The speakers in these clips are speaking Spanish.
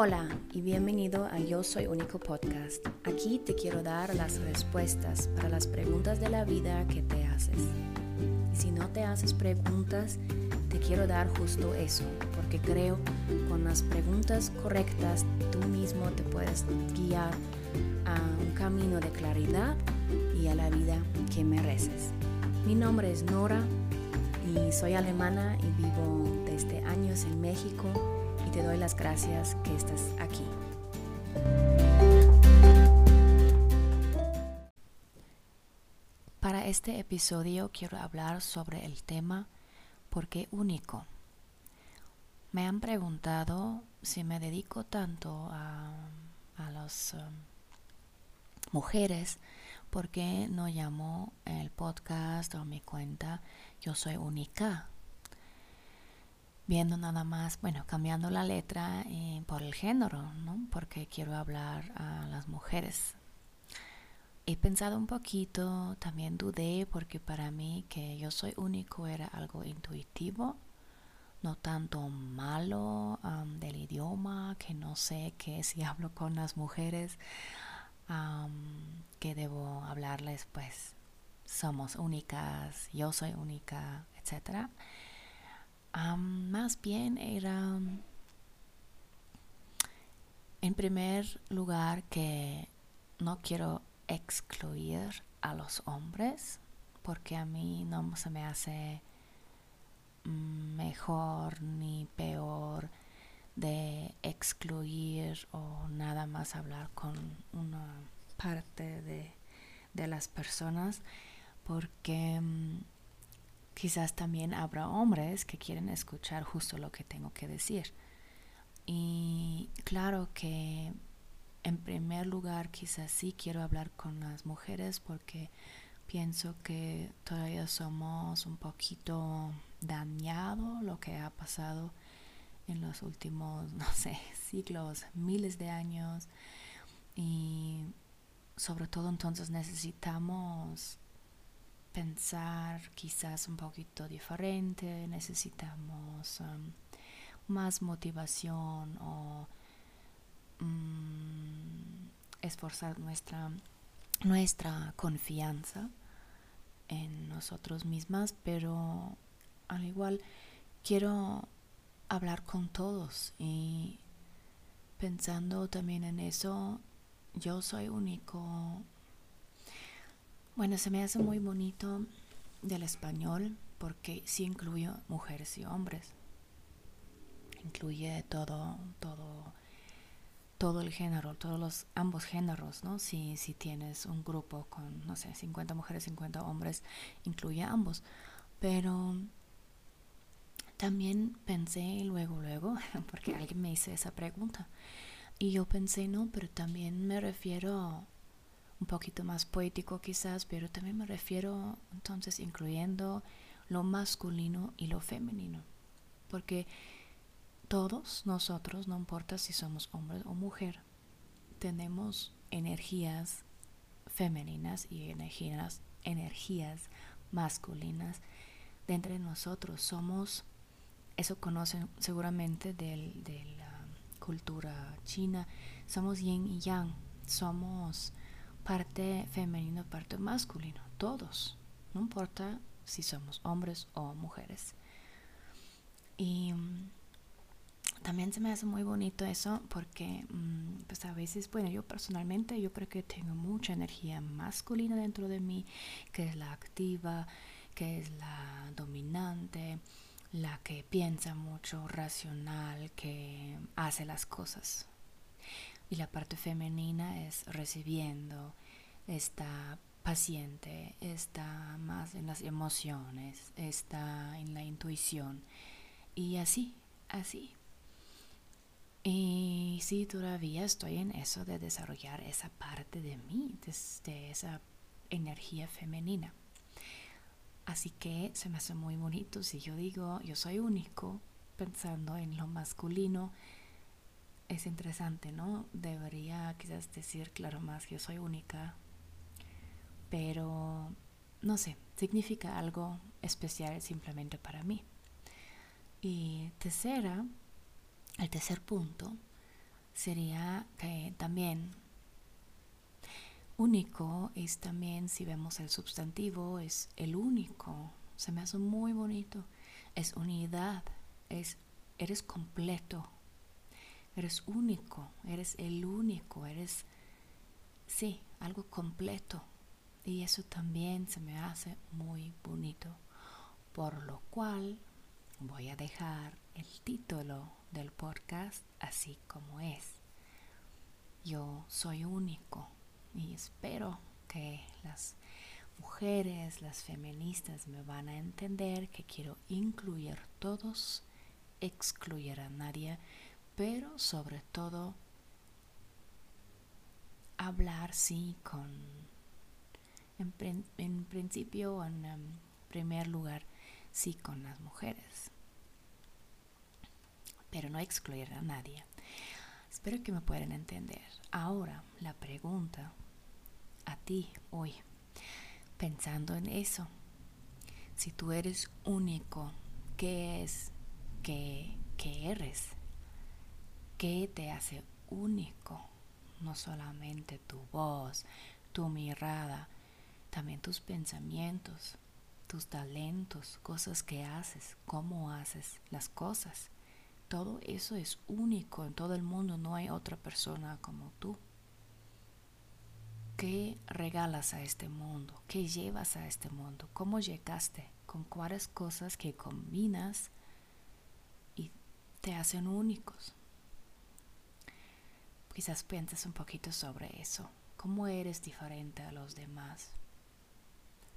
Hola y bienvenido a Yo Soy Único Podcast. Aquí te quiero dar las respuestas para las preguntas de la vida que te haces. Y si no te haces preguntas, te quiero dar justo eso, porque creo con las preguntas correctas tú mismo te puedes guiar a un camino de claridad y a la vida que mereces. Mi nombre es Nora y soy alemana y vivo desde años en México te doy las gracias que estás aquí. Para este episodio quiero hablar sobre el tema ¿por qué único? Me han preguntado si me dedico tanto a, a las um, mujeres, ¿por qué no llamo el podcast o mi cuenta Yo Soy Única? Viendo nada más, bueno, cambiando la letra eh, por el género, ¿no? Porque quiero hablar a las mujeres. He pensado un poquito, también dudé porque para mí que yo soy único era algo intuitivo, no tanto malo del idioma, que no sé qué si hablo con las mujeres, um, que debo hablarles pues somos únicas, yo soy única, etcétera más bien era, en primer lugar, que no quiero excluir a los hombres, porque a mí no se me hace mejor ni peor de excluir o nada más hablar con una parte de, de las personas porque mm, quizás también habrá hombres que quieren escuchar justo lo que tengo que decir. Y claro que en primer lugar quizás sí quiero hablar con las mujeres porque pienso que todavía somos un poquito dañado lo que ha pasado en los últimos, no sé, siglos, miles de años. Y sobre todo entonces necesitamos pensar quizás un poquito diferente, necesitamos um, más motivación o mm, esforzar nuestra, nuestra confianza en nosotros mismas, pero al igual quiero hablar con todos y pensando también en eso, yo soy único, bueno, se me hace muy bonito del español porque sí incluye mujeres y hombres. Incluye todo, todo, todo el género, todos los ambos géneros, ¿no? Si, si tienes un grupo con, no sé, 50 mujeres, 50 hombres, incluye ambos. Pero también pensé luego, luego, porque alguien me hizo esa pregunta. Y yo pensé, no, pero también me refiero un poquito más poético quizás, pero también me refiero entonces incluyendo lo masculino y lo femenino, porque todos nosotros, no importa si somos hombre o mujer, tenemos energías femeninas y energías, energías masculinas dentro de nosotros. Somos, eso conocen seguramente de la cultura china, somos yin y yang, somos parte femenino, parte masculino, todos, no importa si somos hombres o mujeres. Y mm, también se me hace muy bonito eso porque mm, pues a veces, bueno, yo personalmente yo creo que tengo mucha energía masculina dentro de mí, que es la activa, que es la dominante, la que piensa mucho, racional, que hace las cosas y la parte femenina es recibiendo, está paciente, está más en las emociones, está en la intuición y así, así. Y sí, todavía estoy en eso de desarrollar esa parte de mí, de, esa energía femenina. Así que se me hace muy bonito si yo digo yo soy único pensando en lo masculino es interesante, ¿no? Debería quizás decir, claro, más que yo soy única, pero no sé, significa algo especial simplemente para mí. Y tercera, el tercer punto sería que también único es también, si vemos el sustantivo, es el único. Se me hace muy bonito. Es unidad, es eres completo. Eres único, eres el único, eres sí, algo completo. Y eso también se me hace muy bonito. Por lo cual voy a dejar el título del podcast así como es. Yo soy único y espero que las mujeres, las feministas me van a entender que quiero incluir todos, excluir a nadie, pero sobre todo hablar sí con, en, principio, en em, primer lugar, sí con las mujeres, pero no excluir a nadie. Espero que me puedan entender. Ahora, la pregunta a ti hoy, pensando en eso, si tú eres único, ¿qué es que, que eres? ¿Qué te hace único? No solamente tu voz, tu mirada, también tus pensamientos, tus talentos, cosas que haces, cómo haces las cosas. Todo eso es único en todo el mundo, no hay otra persona como tú. ¿Qué regalas a este mundo? ¿Qué llevas a este mundo? ¿Cómo llegaste? ¿Con cuáles cosas que combinas y te hacen únicos? Quizás pienses un poquito sobre eso. ¿Cómo eres diferente a los demás?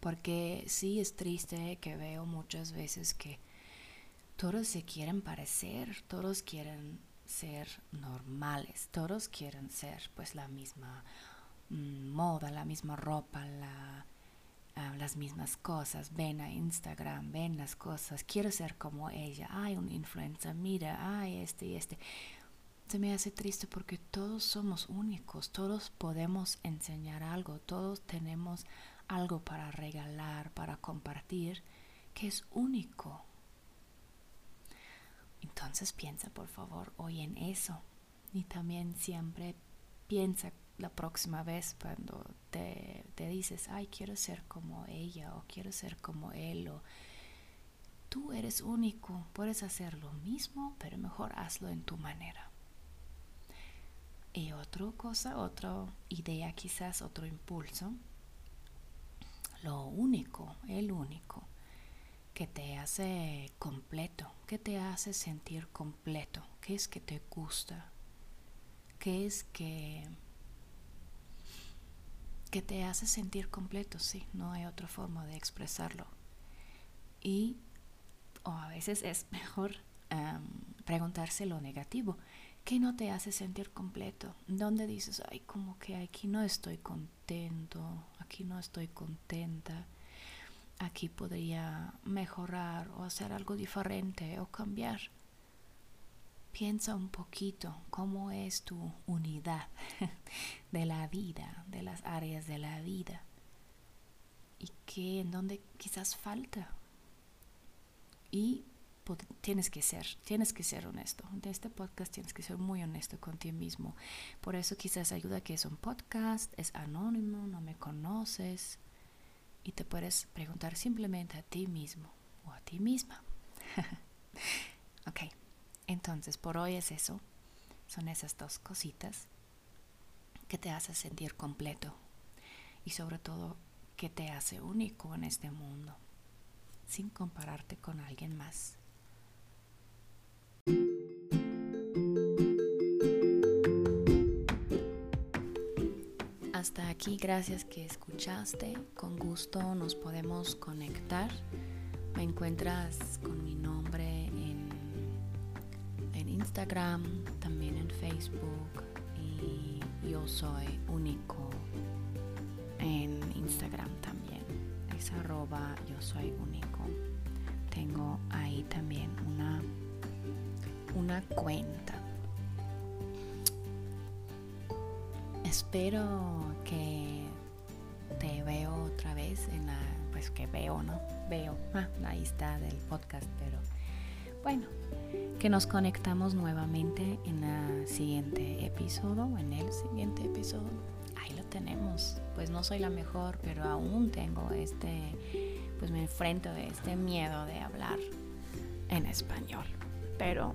Porque sí es triste que veo muchas veces que todos se quieren parecer, todos quieren ser normales, todos quieren ser pues la misma mm, moda, la misma ropa, ah, las mismas cosas. Ven a Instagram, ven las cosas, quiero ser como ella, hay un influencer, mira, ay este y este. Me hace triste porque todos somos únicos, todos podemos enseñar algo, todos tenemos algo para regalar, para compartir, que es único. Entonces piensa por favor hoy en eso y también siempre piensa la próxima vez cuando te, te, dices, ay, quiero ser como ella o quiero ser como él o tú eres único, puedes hacer lo mismo, pero mejor hazlo en tu manera. Y otra cosa, otra idea quizás, otro impulso lo único, el único, que te hace completo, que te hace sentir completo, que es que te gusta, que es que que te hace sentir completo, sí, no hay otra forma de expresarlo. Y o a veces es mejor preguntarse lo negativo. ¿Qué no te hace sentir completo? ¿Dónde dices, ay, como que aquí no estoy contento, aquí no estoy contenta, aquí podría mejorar o hacer algo diferente o cambiar? Piensa un poquito cómo es tu unidad de la vida, de las áreas de la vida y qué en dónde quizás falta. Y tienes que ser, tienes que ser honesto. De este podcast tienes que ser muy honesto con ti mismo. Por eso quizás ayuda que es un podcast, es anónimo, no me conoces y te puedes preguntar simplemente a ti mismo o a ti misma. ok, entonces por hoy es eso. Son esas dos cositas que te hacen sentir completo y sobre todo que te hace único en este mundo sin compararte con alguien más. Hasta aquí, gracias que escuchaste. Con gusto nos podemos conectar. Me encuentras con mi nombre en, Instagram, también en Facebook y yo soy único en Instagram también. Es arroba yo soy único. Tengo ahí también una, una cuenta espero que te veo otra vez en la, pues que veo, ¿no? Veo, ah, ahí está del podcast, pero bueno, que nos conectamos nuevamente en el siguiente episodio, en el siguiente episodio. Ahí lo tenemos. Pues no soy la mejor, pero aún tengo este, pues me enfrento a este miedo de hablar en español. Pero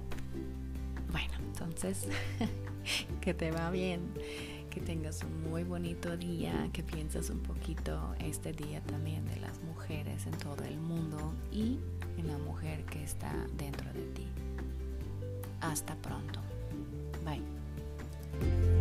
bueno, entonces, que te va bien, que tengas un muy bonito día, que pienses un poquito este día también de las mujeres en todo el mundo y en la mujer que está dentro de ti. Hasta pronto. Bye.